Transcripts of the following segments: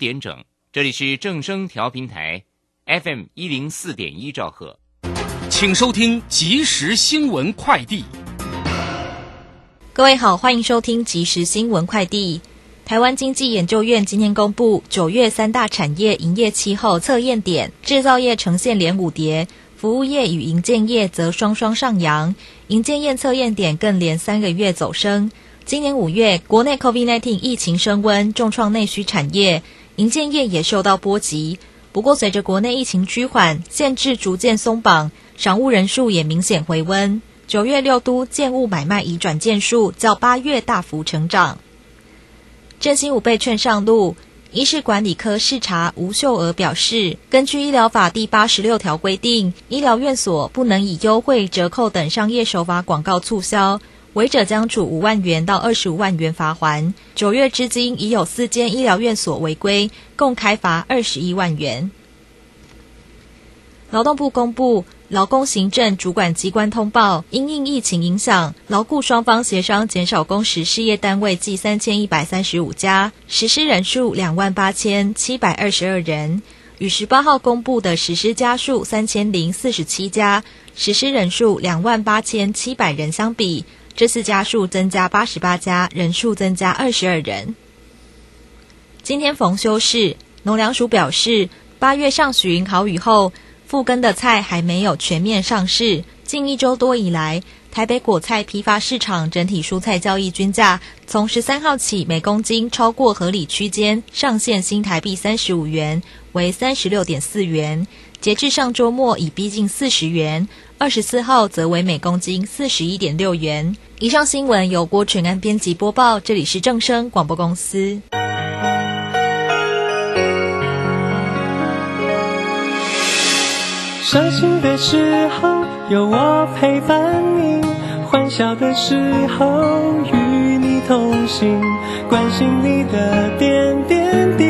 点整，这里是正声调频台，FM 一零四点一兆赫，请收听即时新闻快递。各位好，欢迎收听即时新闻快递。台湾经济研究院今天公布九月三大产业营业期后测验点，制造业呈现连五跌，服务业与营建业则双双上扬，营建业测验点更连三个月走升。今年五月，国内 COVID-19 疫情升温，重创内需产业，营建业也受到波及。不过，随着国内疫情趋缓，限制逐渐松绑，赏物人数也明显回温。九月六都建物买卖移转件数较八月大幅成长。振兴五倍券上路，医事管理科视察吴秀娥表示，根据医疗法第八十六条规定，医疗院所不能以优惠、折扣等商业手法广告促销。违者将处五万元到二十五万元罚款。九月至今已有四间医疗院所违规，共开罚二十一万元。劳动部公布，劳工行政主管机关通报，因应疫情影响，劳雇双方协商减少工时事业单位计三千一百三十五家，实施人数两万八千七百二十二人，与十八号公布的实施家数三千零四十七家，实施人数两万八千七百人相比。这次家数增加八十八家，人数增加二十二人。今天逢休市，农粮署表示，八月上旬好雨后，复耕的菜还没有全面上市。近一周多以来，台北果菜批发市场整体蔬菜交易均价，从十三号起每公斤超过合理区间，上限新台币三十五元，为三十六点四元。截至上周末，已逼近四十元。二十四号则为每公斤四十一点六元。以上新闻由郭纯安编辑播报，这里是正声广播公司。伤心的时候有我陪伴你，欢笑的时候与你同行，关心你的点点滴滴。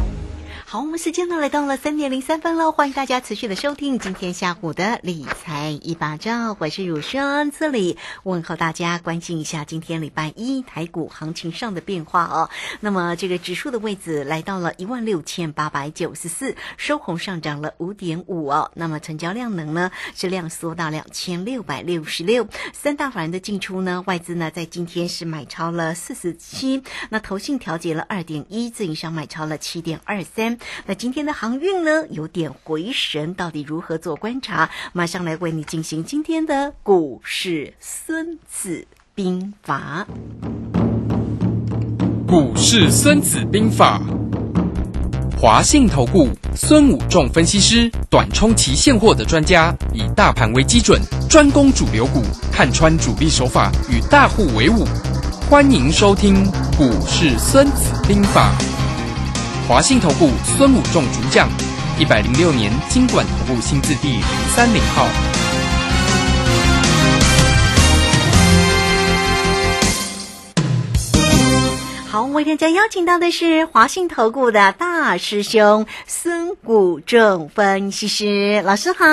好，我们时间呢来到了三点零三分了，欢迎大家持续的收听今天下午的理财一把照，我是汝轩，这里问候大家，关心一下今天礼拜一台股行情上的变化哦。那么这个指数的位置来到了一万六千八百九十四，收红上涨了五点五哦。那么成交量能呢是量缩到两千六百六十六，三大法人的进出呢，外资呢在今天是买超了四十七，那投信调节了二点一，自营商买超了七点二三。那今天的航运呢，有点回神，到底如何做观察？马上来为你进行今天的股市孙子兵法。股市孙子兵法，华信投顾孙武仲分析师，短冲期现货的专家，以大盘为基准，专攻主流股，看穿主力手法，与大户为伍。欢迎收听股市孙子兵法。华信投顾孙武仲主将，一百零六年经管投顾新字第零三零号。好，为大家邀请到的是华信投顾的大师兄孙谷正分析师老师好。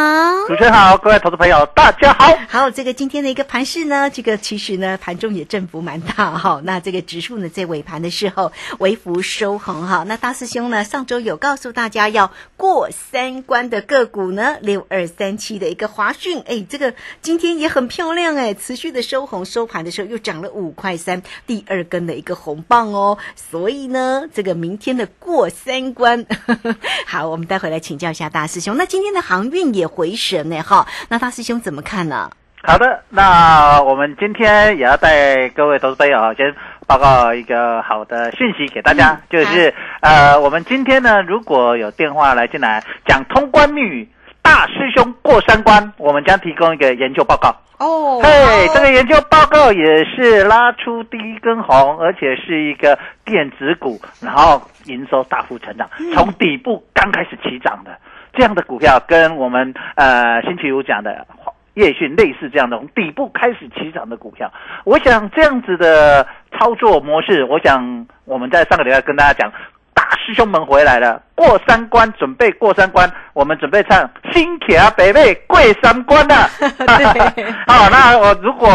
主持人好，各位投资朋友，大家好。好，这个今天的一个盘势呢，这个其实呢盘中也振幅蛮大哈。那这个指数呢在尾盘的时候微幅收红哈。那大师兄呢上周有告诉大家要过三关的个股呢，六二三七的一个华讯，哎，这个今天也很漂亮哎，持续的收红，收盘的时候又涨了五块三，第二根的一个红棒哦。所以呢，这个明天的过三关，好，我们待会来请教一下大师兄。那今天的航运也回神呢哈，那大师兄怎么看呢？好的，那我们今天也要带各位投资朋友先报告一个好的讯息给大家，嗯就是呃，我们今天呢，如果有电话来进来讲通关密语，大师兄过三关，我们将提供一个研究报告。哦嘿，这个研究报告也是拉出第一根红，而且是一个电子股，然后营收大幅成长，从底部刚开始起涨的这样的股票，跟我们呃星期五讲的夜讯类似这样的从底部开始起涨的股票，我想这样子的操作模式，我想我们在上个礼拜跟大家讲。大师兄们回来了，过三关，准备过三关，我们准备唱《新卡北北过三关》了。好，那我如果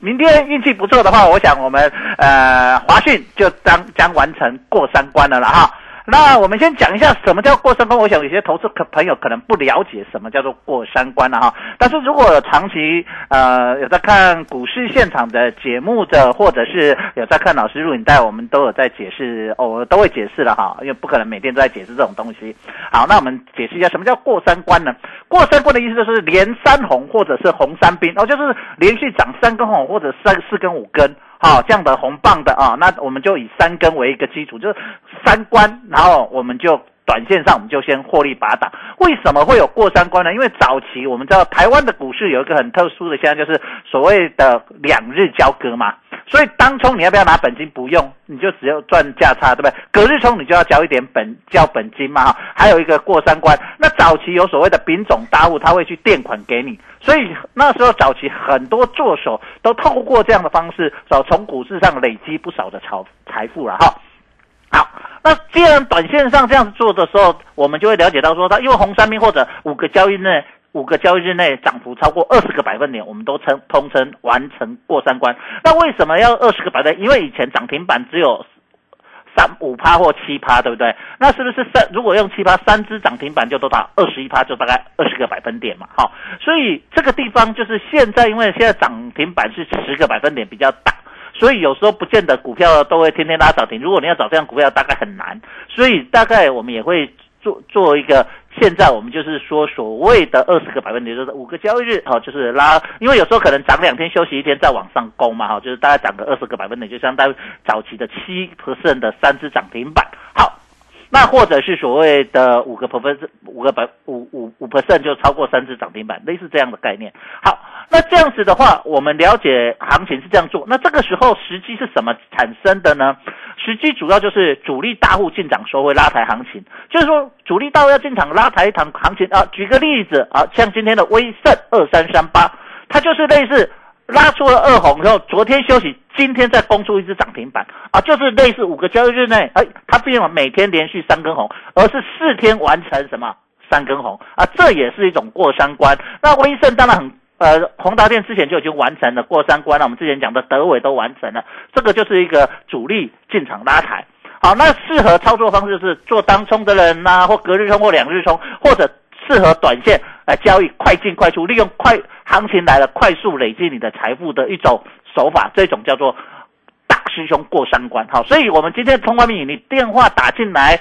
明天运气不错的话，我想我们呃华讯就将将完成过三关了了哈。那我们先讲一下什么叫过三关。我想有些投资可朋友可能不了解什么叫做过三关了哈。但是如果长期呃有在看股市现场的节目的，或者是有在看老师录影带，我们都有在解释哦，我都会解释了哈，因为不可能每天都在解释这种东西。好，那我们解释一下什么叫过三关呢？过三关的意思就是连三红或者是红三兵，哦，就是连续涨三根红或者三四根五根。好，这样的红棒的啊，那我们就以三根为一个基础，就是三关，然后我们就短线上我们就先获利拔档。为什么会有过三关呢？因为早期我们知道台湾的股市有一个很特殊的现象，就是所谓的两日交割嘛。所以当冲你要不要拿本金？不用，你就只有赚价差，对不对？隔日冲你就要交一点本交本金嘛，哈。还有一个过三关，那早期有所谓的丙种大户，他会去垫款给你，所以那时候早期很多做手都透过这样的方式，哦，从股市上累积不少的财财富了哈。好，那既然短线上这样做的时候，我们就会了解到说，它因为红三兵或者五个交易日。五个交易日内涨幅超过二十个百分点，我们都称通称完成过三关。那为什么要二十个百分点？因为以前涨停板只有三五趴或七趴，对不对？那是不是三？如果用七趴，三只涨停板就多大？二十一趴就大概二十个百分点嘛。好，所以这个地方就是现在，因为现在涨停板是十个百分点比较大。所以有时候不见得股票都会天天拉涨停，如果你要找这样股票，大概很难。所以大概我们也会做做一个。现在我们就是说，所谓的二十个百分点，就是五个交易日，哈，就是拉，因为有时候可能涨两天休息一天再往上攻嘛，哈，就是大概涨个二十个百分点，就相当于早期的七 percent 的三只涨停板，好，那或者是所谓的五个 percent，五个百五五五 percent 就超过三只涨停板，类似这样的概念。好，那这样子的话，我们了解行情是这样做，那这个时候时机是什么产生的呢？时机主要就是主力大户进场时候会拉抬行情，就是说主力大户要进场拉抬一场行情啊。举个例子啊，像今天的威盛二三三八，它就是类似拉出了二红之后，昨天休息，今天再攻出一只涨停板啊，就是类似五个交易日内，哎，它并没有每天连续三根红，而是四天完成什么三根红啊，这也是一种过三关。那威盛当然很。呃，宏达电之前就已经完成了过三关了，我们之前讲的德伟都完成了，这个就是一个主力进场拉抬。好，那适合操作方式是做当冲的人呐、或隔日冲或两日冲，或者适合短线来交易快进快出，利用快行情来了快速累积你的财富的一种手法，这种叫做大师兄过三关。好，所以我们今天通关密语，你电话打进来。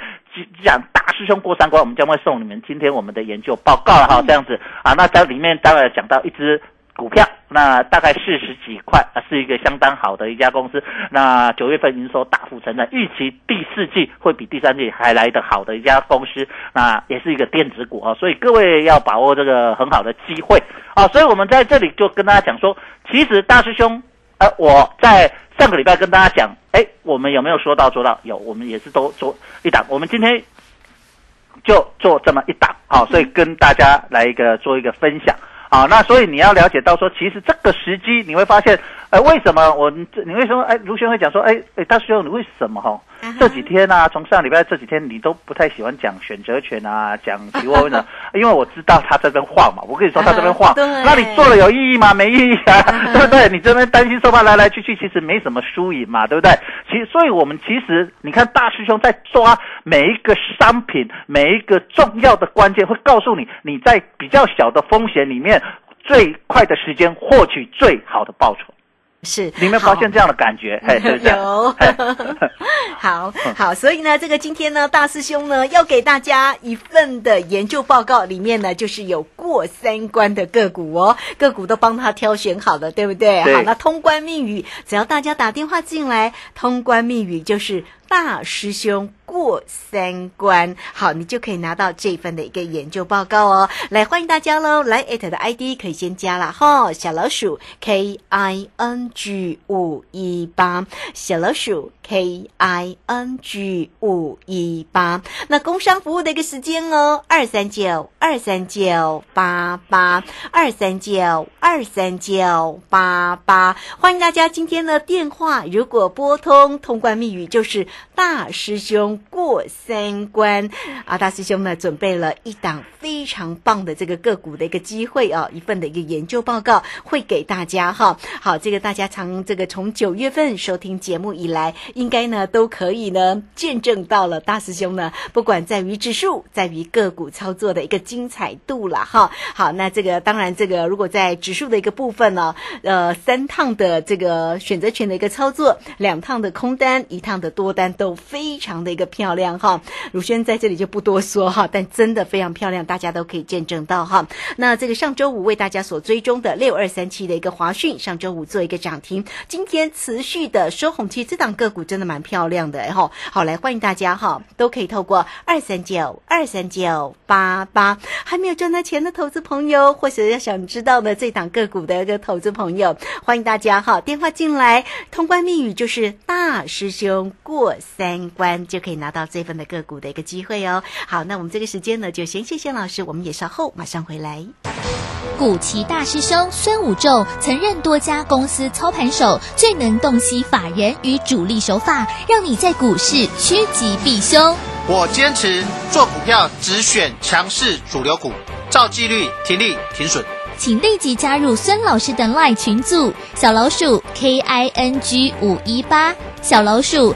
讲大师兄过三关，我们将会送你们今天我们的研究报告了哈，这样子啊，那在里面当然讲到一只股票，那大概四十几块啊，是一个相当好的一家公司。那九月份营收大幅成长，预期第四季会比第三季还来得好的一家公司，那也是一个电子股啊，所以各位要把握这个很好的机会啊。所以我们在这里就跟大家讲说，其实大师兄，呃，我在。上个礼拜跟大家讲，哎，我们有没有说到做到？有，我们也是都做一档。我们今天就做这么一档，好，所以跟大家来一个做一个分享，好，那所以你要了解到说，其实这个时机你会发现，呃，为什么我你为什么哎，卢轩会讲说，哎哎，大师兄，你为什么哈？这几天啊，从上礼拜这几天，你都不太喜欢讲选择权啊，讲期货呢，因为我知道他这边晃嘛。我跟你说，他这边晃，那你做了有意义吗？没意义啊，对不对？你这边担心说话来来去去，其实没什么输赢嘛，对不对？其，所以我们其实你看，大师兄在抓每一个商品，每一个重要的关键，会告诉你你在比较小的风险里面，最快的时间获取最好的报酬。是，你有没有发现这样的感觉？有，好好，所以呢，这个今天呢，大师兄呢要给大家一份的研究报告，里面呢就是有过三关的个股哦，个股都帮他挑选好了，对不对？好，那通关密语，只要大家打电话进来，通关密语就是大师兄。过三关，好，你就可以拿到这份的一个研究报告哦。来，欢迎大家喽！来艾特的 ID 可以先加了哈，小老鼠 K I N G 五一八，小老鼠 K I N G 五一八。那工商服务的一个时间哦，二三九二三九八八二三九二三九八八。欢迎大家今天的电话，如果拨通，通关密语就是大师兄。过三关啊！大师兄呢准备了一档非常棒的这个个股的一个机会哦，一份的一个研究报告会给大家哈。好，这个大家从这个从九月份收听节目以来，应该呢都可以呢见证到了大师兄呢，不管在于指数，在于个股操作的一个精彩度了哈。好，那这个当然这个如果在指数的一个部分呢，呃，三趟的这个选择权的一个操作，两趟的空单，一趟的多单都非常的一个。漂亮哈，鲁轩在这里就不多说哈，但真的非常漂亮，大家都可以见证到哈。那这个上周五为大家所追踪的六二三七的一个华讯，上周五做一个涨停，今天持续的收红期，这档个股真的蛮漂亮的哈。好，来欢迎大家哈，都可以透过二三九二三九八八，还没有赚到钱的投资朋友，或者要想知道的这档个股的一个投资朋友，欢迎大家哈，电话进来，通关密语就是大师兄过三关就可以。拿到这份的个股的一个机会哦。好，那我们这个时间呢，就先谢谢老师，我们也稍后马上回来。古奇大师兄孙武仲曾任多家公司操盘手，最能洞悉法人与主力手法，让你在股市趋吉避凶。我坚持做股票只选强势主流股，照纪律停利停损。请立即加入孙老师的 LINE 群组，小老鼠 K I N G 五一八，小老鼠。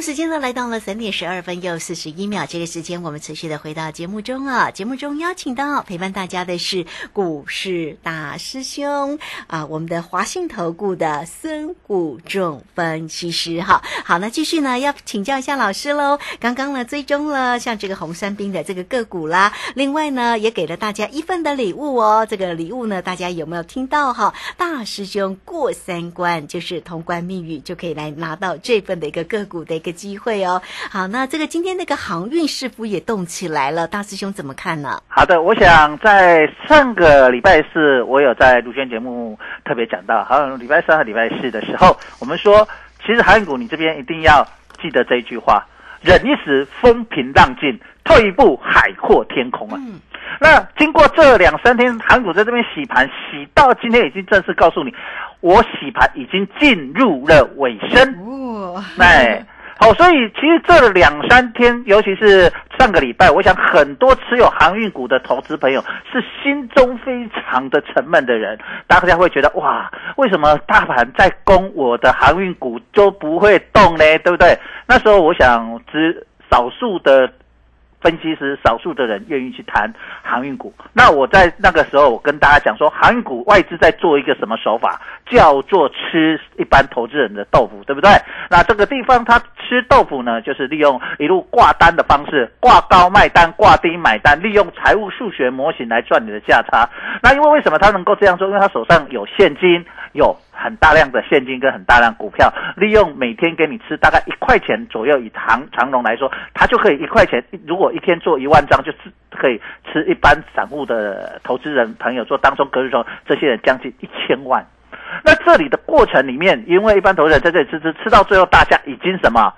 时间呢来到了三点十二分又四十一秒，这个时间我们持续的回到节目中啊。节目中邀请到陪伴大家的是股市大师兄啊，我们的华信投顾的孙谷仲分析师哈。好，那继续呢要请教一下老师喽。刚刚呢追踪了像这个红山兵的这个个股啦，另外呢也给了大家一份的礼物哦。这个礼物呢大家有没有听到哈？大师兄过三关就是通关密语，就可以来拿到这份的一个个股的一个。机会哦，好，那这个今天那个航运是否也动起来了，大师兄怎么看呢？好的，我想在上个礼拜四，我有在卢轩节目特别讲到，好像礼拜三和礼拜四的时候，我们说，其实航运股你这边一定要记得这一句话：忍一时风平浪静，退一步海阔天空啊。那经过这两三天，韩股在这边洗盘，洗到今天已经正式告诉你，我洗盘已经进入了尾声。好，所以其实这两三天，尤其是上个礼拜，我想很多持有航运股的投资朋友是心中非常的沉闷的人，大家会觉得哇，为什么大盘在攻我的航运股就不会动呢？对不对？那时候我想，只少数的。分析师少数的人愿意去谈航运股，那我在那个时候，我跟大家讲说，航运股外资在做一个什么手法，叫做吃一般投资人的豆腐，对不对？那这个地方他吃豆腐呢，就是利用一路挂单的方式，挂高卖单，挂低买单，利用财务数学模型来赚你的价差。那因为为什么他能够这样做？因为他手上有现金，有。很大量的现金跟很大量股票，利用每天给你吃大概一块钱左右，以长长龙来说，他就可以一块钱，如果一天做一万张，就是可以吃一般散户的投资人朋友做当中隔日中这些人将近一千万。那这里的过程里面，因为一般投资人在这里吃吃吃到最后，大家已经什么？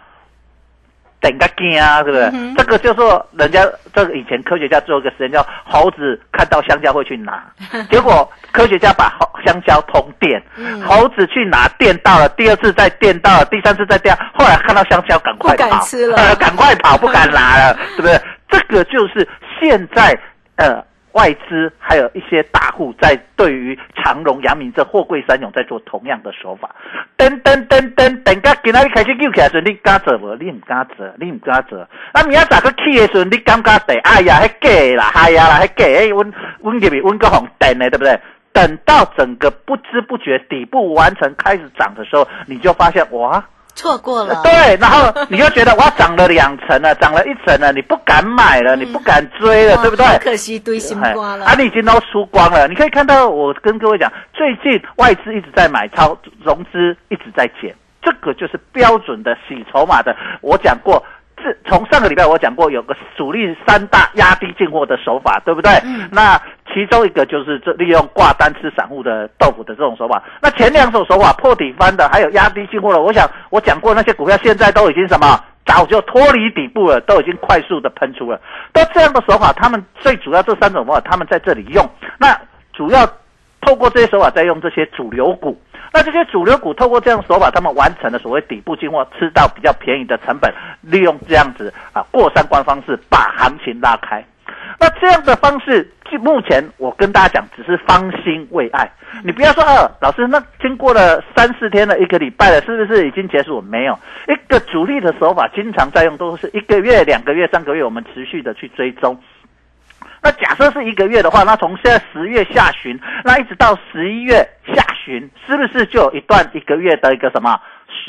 等个惊啊，是不是？这个就说人家这个以前科学家做一个实验，叫猴子看到香蕉会去拿，结果科学家把香蕉通电，猴子去拿电到了，第二次再电到了，第三次再电，后来看到香蕉赶快跑，赶快跑，不敢拿了，是不是？这个就是现在呃。外资还有一些大户在对于长荣、阳明这货柜三勇在做同样的手法，噔噔噔噔，等下今仔日开始救起来时，你敢做无？你唔敢做，你唔敢做。那明仔早个起的时候，你感觉得哎呀，迄假啦，哎呀啦，迄假，哎，温温入面温个红等的，对不对？等到整个不知不觉底部完成开始涨的时候，你就发现哇。错过了，对，然后你就觉得哇，涨了两层了，涨了一层了，你不敢买了，你不敢追了，对不对？可惜堆心瓜了，啊，你已经都输光了。你可以看到，我跟各位讲，最近外资一直在买超，融资一直在减，这个就是标准的洗筹码的。我讲过。是从上个礼拜我讲过，有个主力三大压低进货的手法，对不对？嗯。那其中一个就是这利用挂单吃散户的豆腐的这种手法。那前两种手法破底翻的，还有压低进货的，我想我讲过那些股票现在都已经什么，早就脱离底部了，都已经快速的喷出了。都这样的手法，他们最主要这三种方法，他们在这里用。那主要透过这些手法，在用这些主流股。那这些主流股透过这样手法，他们完成了所谓底部进货，吃到比较便宜的成本，利用这样子啊过三关方式把行情拉开。那这样的方式，就目前我跟大家讲，只是方兴未艾。你不要说啊，老师，那经过了三四天的一个礼拜了，是不是已经结束？没有，一个主力的手法，经常在用，都是一个月、两个月、三个月，我们持续的去追踪。那假设是一个月的话，那从现在十月下旬，那一直到十一月下旬，是不是就有一段一个月的一个什么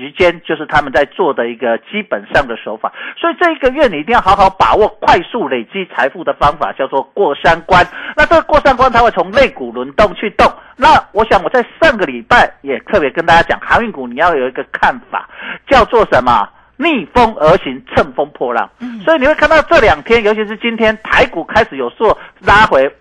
时间，就是他们在做的一个基本上的手法？所以这一个月你一定要好好把握快速累积财富的方法，叫做过三关。那这个过三关，它会从肋骨轮动去动。那我想我在上个礼拜也特别跟大家讲，航运股你要有一个看法，叫做什么？逆风而行，乘风破浪。所以你会看到这两天，尤其是今天，台股开始有做拉回。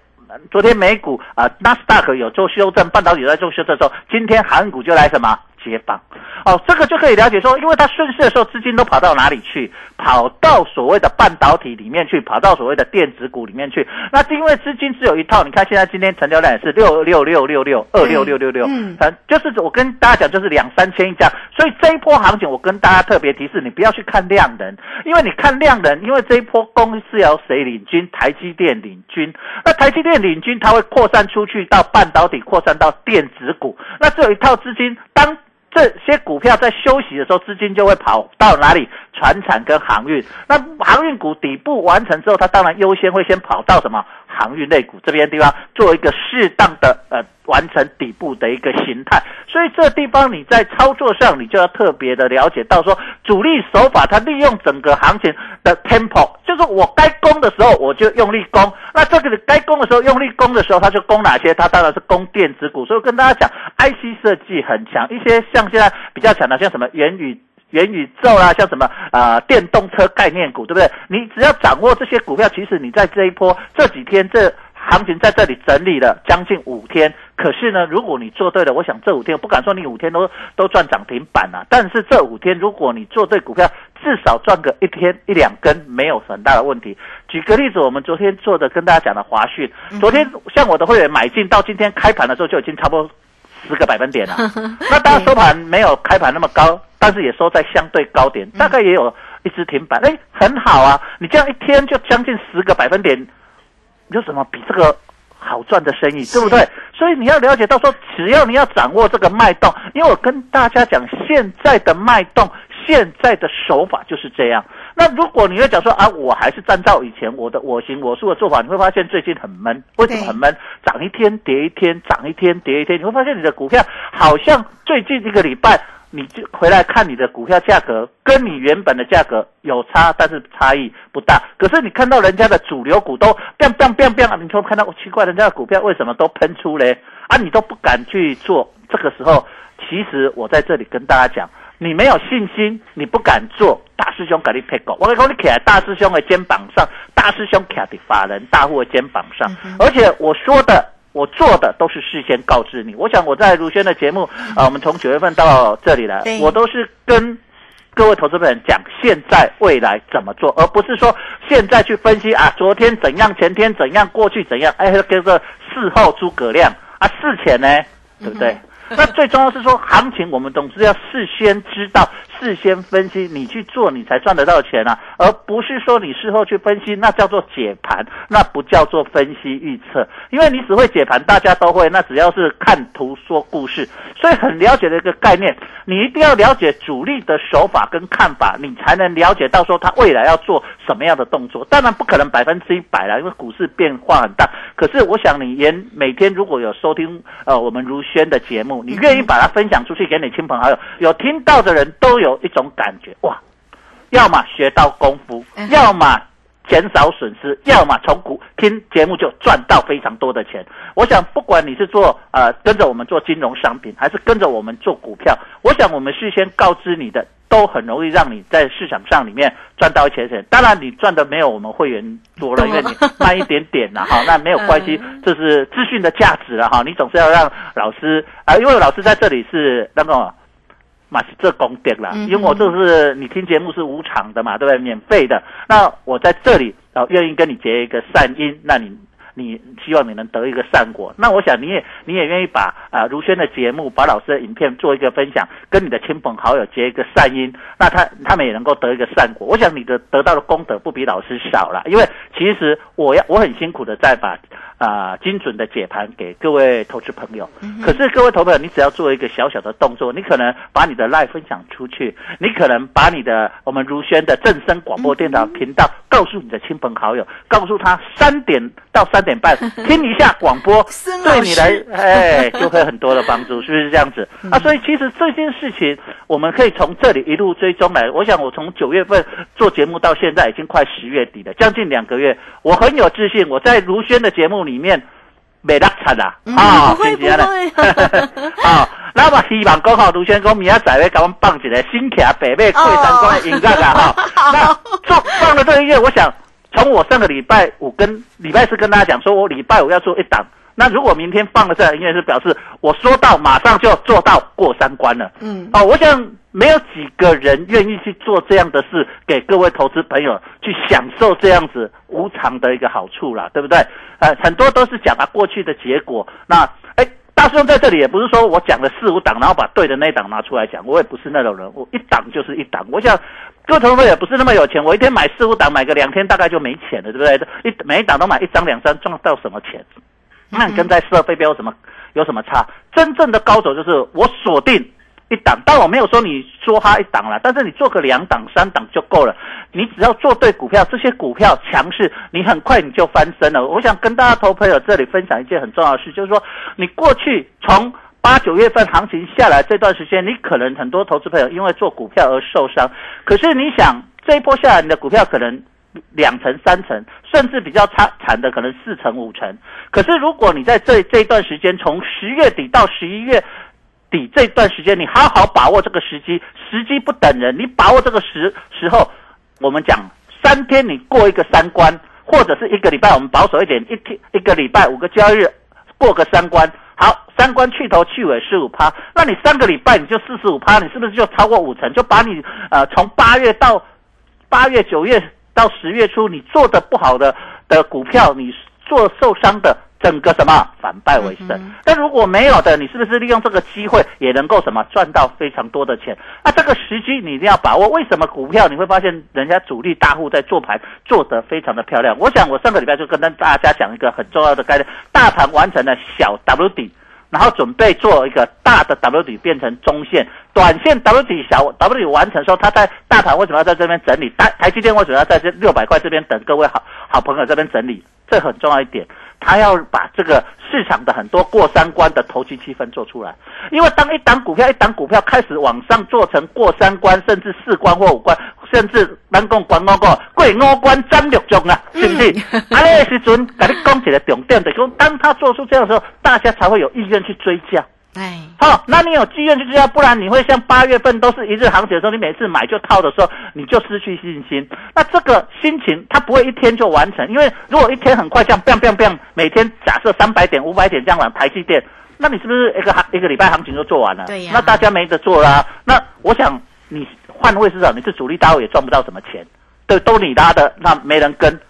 昨天美股啊，纳斯达克有做修正，半导体在做修正的时候，今天韩股就来什么？接棒哦，这个就可以了解说，因为它顺势的时候，资金都跑到哪里去？跑到所谓的半导体里面去，跑到所谓的电子股里面去。那因为资金只有一套，你看现在今天成交量也是六六六六六二六六六六，嗯，就是我跟大家讲，就是两三千一家。所以这一波行情，我跟大家特别提示，你不要去看量能，因为你看量能，因为这一波公司由谁领军？台积电领军。那台积电领军，它会扩散出去到半导体，扩散到电子股。那只有一套资金，当。这些股票在休息的时候，资金就会跑到哪里？船产跟航运。那航运股底部完成之后，它当然优先会先跑到什么？航运类股这边地方，做一个适当的呃完成底部的一个形态。所以这地方你在操作上，你就要特别的了解到说，主力手法它利用整个行情的 tempo，就是我该攻的时候我就用力攻，那这个该攻的时候用力攻的时候，它就攻哪些？它当然是攻电子股。所以跟大家讲，IC 设计很强，一些像现在比较强的，像什么元宇。元宇宙啦，像什么啊电动车概念股，对不对？你只要掌握这些股票，其实你在这一波这几天这行情在这里整理了将近五天。可是呢，如果你做对了，我想这五天我不敢说你五天都都赚涨停板啊，但是这五天如果你做对股票，至少赚个一天一两根没有很大的问题。举个例子，我们昨天做的跟大家讲的华讯，昨天像我的会员买进到今天开盘的时候就已经差不多十个百分点啊。那当然收盘没有开盘那么高。但是也收在相对高点，大概也有一只停板，哎，很好啊！你这样一天就将近十个百分点，有什么比这个好赚的生意，对不对？所以你要了解到说，只要你要掌握这个脉动，因为我跟大家讲，现在的脉动，现在的手法就是这样。那如果你要讲说啊，我还是站照以前我的我行我素的做法，你会发现最近很闷。为什么很闷？涨一天跌一天，涨一天跌一天，你会发现你的股票好像最近一个礼拜。你就回来看你的股票价格，跟你原本的价格有差，但是差异不大。可是你看到人家的主流股都变变变变，你说看到奇怪，人家的股票为什么都喷出嘞？啊，你都不敢去做。这个时候，其实我在这里跟大家讲，你没有信心，你不敢做。大师兄给你配股，我跟你讲，你卡在大师兄的肩膀上，大师兄卡在法人大户的肩膀上，而且我说的。我做的都是事先告知你。我想我在如轩的节目啊，我们从九月份到这里来，我都是跟各位投资人讲现在未来怎么做，而不是说现在去分析啊，昨天怎样，前天怎样，过去怎样，哎，这个事后诸葛亮啊，事前呢，对不对？那最重要是说，行情我们总是要事先知道、事先分析，你去做，你才赚得到钱啊，而不是说你事后去分析，那叫做解盘，那不叫做分析预测。因为你只会解盘，大家都会，那只要是看图说故事，所以很了解的一个概念，你一定要了解主力的手法跟看法，你才能了解到说他未来要做什么样的动作。当然不可能百分之一百啦，因为股市变化很大。可是我想你也每天如果有收听呃我们如轩的节目，你愿意把它分享出去给你亲朋好友，有听到的人都有一种感觉，哇，要么学到功夫，要么减少损失，要么从股听节目就赚到非常多的钱。我想，不管你是做呃跟着我们做金融商品，还是跟着我们做股票，我想我们事先告知你的，都很容易让你在市场上里面赚到一些钱。当然，你赚的没有我们会员多了，因为你慢一点点了 哈，那没有关系，这是资讯的价值了哈。你总是要让老师啊、因为老师在这里是那个。嘛是这功德啦，因为我这是你听节目是无偿的嘛，对不对？免费的。那我在这里啊、呃愿意跟你结一个善因，那你你希望你能得一个善果。那我想你也你也愿意把啊、呃如轩的节目，把老师的影片做一个分享，跟你的亲朋好友结一个善因，那他他们也能够得一个善果。我想你的得到的功德不比老师少了，因为其实我要我很辛苦的在把啊、精准的解盘给各位投资朋友。可是各位投资朋友，你只要做一个小小的动作，你可能把你的 live 分享出去，你可能把你的我们如轩的正声广播电台频道告诉你的亲朋好友，告诉他三点到三点半 听一下广播，对你来哎就会很多的帮助，是不是这样子？啊，所以其实这件事情我们可以从这里一路追踪来。我想我从九月份做节目到现在已经快十月底了，将近两个月，我很有自信，我在卢轩的节目里面。没落惨啦，啊，不会是不是这样不呢啊，那么希望刚好，卢轩讲明仔载会给我们放一个新卡北美贵山光的音乐啊哈。那做放了这个音乐，我想从我上个礼拜五跟礼拜四跟大家讲说，我礼拜五要做一档。那如果明天放了这个音乐，是表示我说到马上就做到过三关了。嗯，哦，我想没有几个人愿意去做这样的事，给各位投资朋友去享受这样子无偿的一个好处啦，对不对？呃，很多都是讲他过去的结果。那哎，大师兄在这里也不是说我讲了四五档，然后把对的那一档拿出来讲，我也不是那种人，我一档就是一档。我想各位投资朋友也不是那么有钱，我一天买四五档，买个两天大概就没钱了，对不对？一每一档都买一张两张，赚到什么钱？那你跟在设飞镖有什么有什么差？真正的高手就是我锁定一档，但我没有说你说他一档了，但是你做个两档、三档就够了。你只要做对股票，这些股票强势，你很快你就翻身了。我想跟大家投朋友这里分享一件很重要的事，就是说你过去从八九月份行情下来这段时间，你可能很多投资朋友因为做股票而受伤，可是你想这一波下来，你的股票可能。两成、三成，甚至比较差惨的可能四成、五成。可是如果你在这这一段时间，从十月底到十一月底这段时间，你好好把握这个时机，时机不等人，你把握这个时时候，我们讲三天你过一个三关，或者是一个礼拜，我们保守一点，一天一个礼拜五个交易日过个三关。好，三关去头去尾十五趴，那你三个礼拜你就四十五趴，你是不是就超过五成？就把你呃从八月到八月、九月到十月初，你做的不好的的股票，你做受伤的，整个什么反败为胜。但如果没有的，你是不是利用这个机会也能够什么赚到非常多的钱？那这个时机你一定要把握。为什么股票你会发现人家主力大户在做盘做得非常的漂亮？我想我上个礼拜就跟大家讲一个很重要的概念：大盘完成了小 W 底。然后准备做一个大的 W 底变成中线，短线 W 底小 W 底完成的时候，它在大盘为什么要在这边整理？台台积电为什么要在这六百块这边等各位好好朋友这边整理？这很重要一点，他要把这个市场的很多过三关的投机气氛做出来。因为当一档股票一档股票开始往上做成过三关，甚至四关或五关，甚至咱讲关五个过五关斩六将啊，是不是？啊，那个时阵，跟你讲一个重点，就是讲当他做出这样的时候，大家才会有意愿去追价。哎，好，那你有积怨就这样，不然你会像八月份都是一日行情的时候，你每次买就套的时候，你就失去信心。那这个心情它不会一天就完成，因为如果一天很快这样 biang biang biang，每天假设三百点、五百点这样往台积电，那你是不是一个行一个礼拜行情就做完了？对呀那大家没得做啦。那我想你换位市场，你是主力大户也赚不到什么钱，对，都你拉的，那没人跟。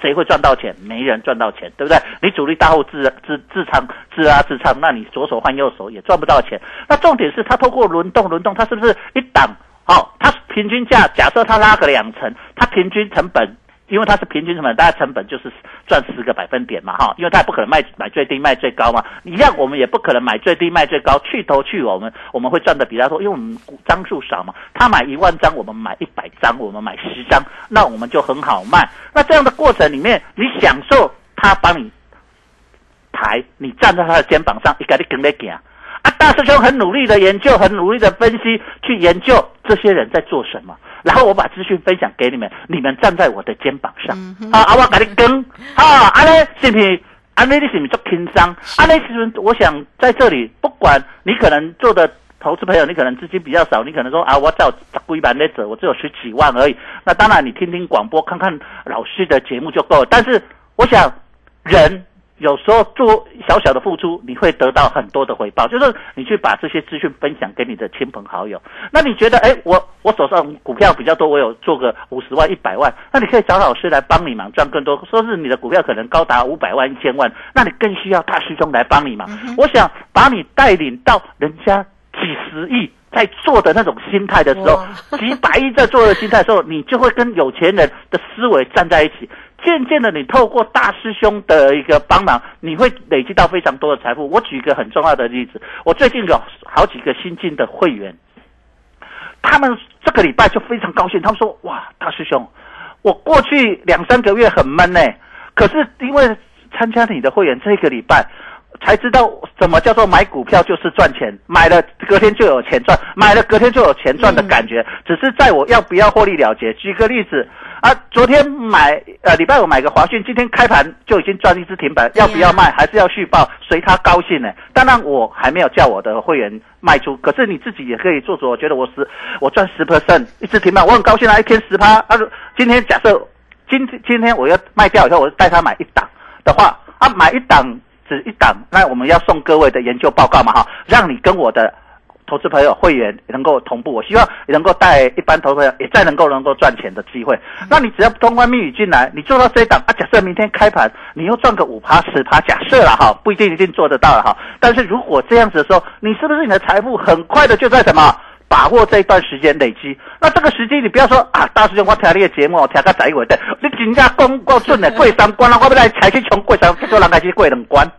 谁会赚到钱？没人赚到钱，对不对？你主力大户自自自仓自拉自仓，那你左手换右手也赚不到钱。那重点是它透过轮动轮动，它是不是一档？好、它平均价假设它拉个两成，它平均成本。因为它是平均成本，大家成本就是赚十个百分点嘛，哈，因为它也不可能卖买最低卖最高嘛，一样我们也不可能买最低卖最高，去头去尾我们我们会赚的比他多，因为我们股张数少嘛，他买一万张，我们买一百张，我们买十张，那我们就很好卖。那这样的过程里面，你享受他帮你抬，你站在他的肩膀上，一个你跟得行。啊，大师兄很努力的研究，很努力的分析，去研究这些人在做什么，然后我把资讯分享给你们，你们站在我的肩膀上，啊，啊，我给你跟，啊，安尼是不是？安尼你是不是做轻松？安尼其实我想在这里，不管你可能做的投资朋友，你可能资金比较少，你可能说啊，我只有十几万在走，我只有十几万而已。那当然，你听听广播，看看老师的节目就够了。但是我想，人有时候做小小的付出，你会得到很多的回报。就是你去把这些资讯分享给你的亲朋好友。那你觉得，哎，我我手上股票比较多，我有做个五十万、一百万，那你可以找老师来帮你忙，赚更多。说是你的股票可能高达五百万、一千万，那你更需要大师兄来帮你忙。我想把你带领到人家几十亿。在做的那种心态的时候，几百亿在做的心态的时候，你就会跟有钱人的思维站在一起。渐渐的，你透过大师兄的一个帮忙，你会累积到非常多的财富。我举一个很重要的例子，我最近有好几个新进的会员，他们这个礼拜就非常高兴，他们说：“哇，大师兄，我过去两三个月很闷呢，可是因为参加你的会员，这个礼拜。”才知道什么叫做买股票就是赚钱，买了隔天就有钱赚，买了隔天就有钱赚的感觉。只是在我要不要获利了结。举个例子啊，昨天买呃礼拜五买个华讯，今天开盘就已经赚一只停板，要不要卖？还是要续报？随他高兴呢。当然我还没有叫我的会员卖出，可是你自己也可以做主。我觉得我十我赚十 percent 一只停板，我很高兴啊，一天十趴。他说今天假设今今天我要卖掉以后，我带他买一档的话啊，买一档。只一档，那我们要送各位的研究报告嘛，哈，让你跟我的投资朋友会员能够同步。我希望能够带一般投资朋友也再能够能够赚钱的机会。那你只要通关密语进来，你做到这一档啊，假设明天开盘你又赚个五趴十趴，假设了哈，不一定一定做得到了哈。但是如果这样子的时候，你是不是你的财富很快的就在什么把握这一段时间累积？那这个时机你不要说啊，大师兄我听你的节目，听个十一回的，你真正讲够准的，过三关了，我要来采去从过三，结果人开始过两关。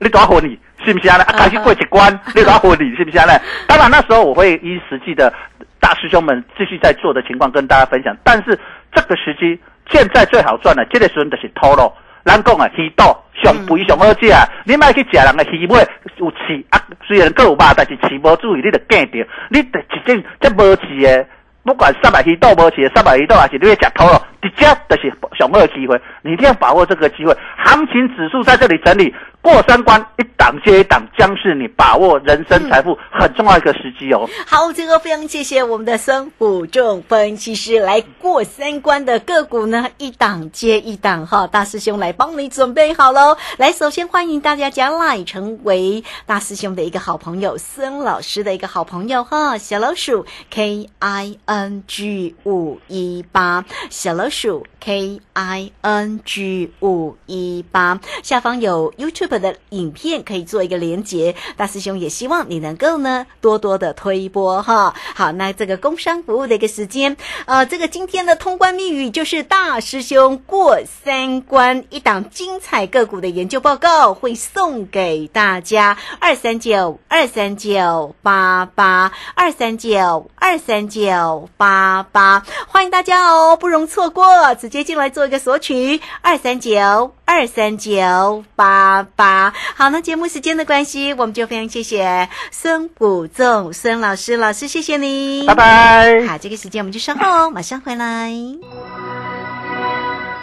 你多混你是不是啊？啊，开始过一关，你多混你是不是啊？当然那时候我会依实际的大师兄们继续在做的情况跟大家分享。但是这个时机现在最好赚的，这个时候就是套路。咱讲啊，鱼肚上肥上好食啊！你莫去食人的鱼尾有刺啊，虽然够有肉，但是刺无注意，你就见着。你得一种这无刺的，不管三百鱼肚无刺，三百鱼肚还是你要食套路，直接就是上好的机会。你一定要把握这个机会。行情指数在这里整理。过三关，一档接一档，将是你把握人生财富很重要一个时机哦。好，这个非常谢谢我们的孙虎仲分析师来过三关的个股呢，一档接一档哈，大师兄来帮你准备好喽。来，首先欢迎大家加来成为大师兄的一个好朋友，孙老师的一个好朋友哈，小老鼠 K I N G 五一八，小老鼠 K I N G 五一八，下方有 YouTube。的影片可以做一个连接，大师兄也希望你能够呢多多的推播哈。好，那这个工商服务的一个时间，呃，这个今天的通关密语就是大师兄过三关，一档精彩个股的研究报告会送给大家，二三九二三九八八二三九二三九八八，欢迎大家哦，不容错过，直接进来做一个索取，二三九二三九八。吧，好，那节目时间的关系，我们就非常谢谢孙谷仲孙老师，老师谢谢你，拜拜。好，这个时间我们就稍后马上回来。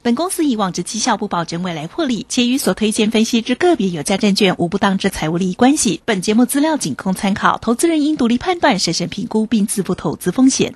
本公司以往之绩效不保证未来获利，且与所推荐分析之个别有价证券无不当之财务利益关系。本节目资料仅供参考，投资人应独立判断、审慎评估并自负投资风险。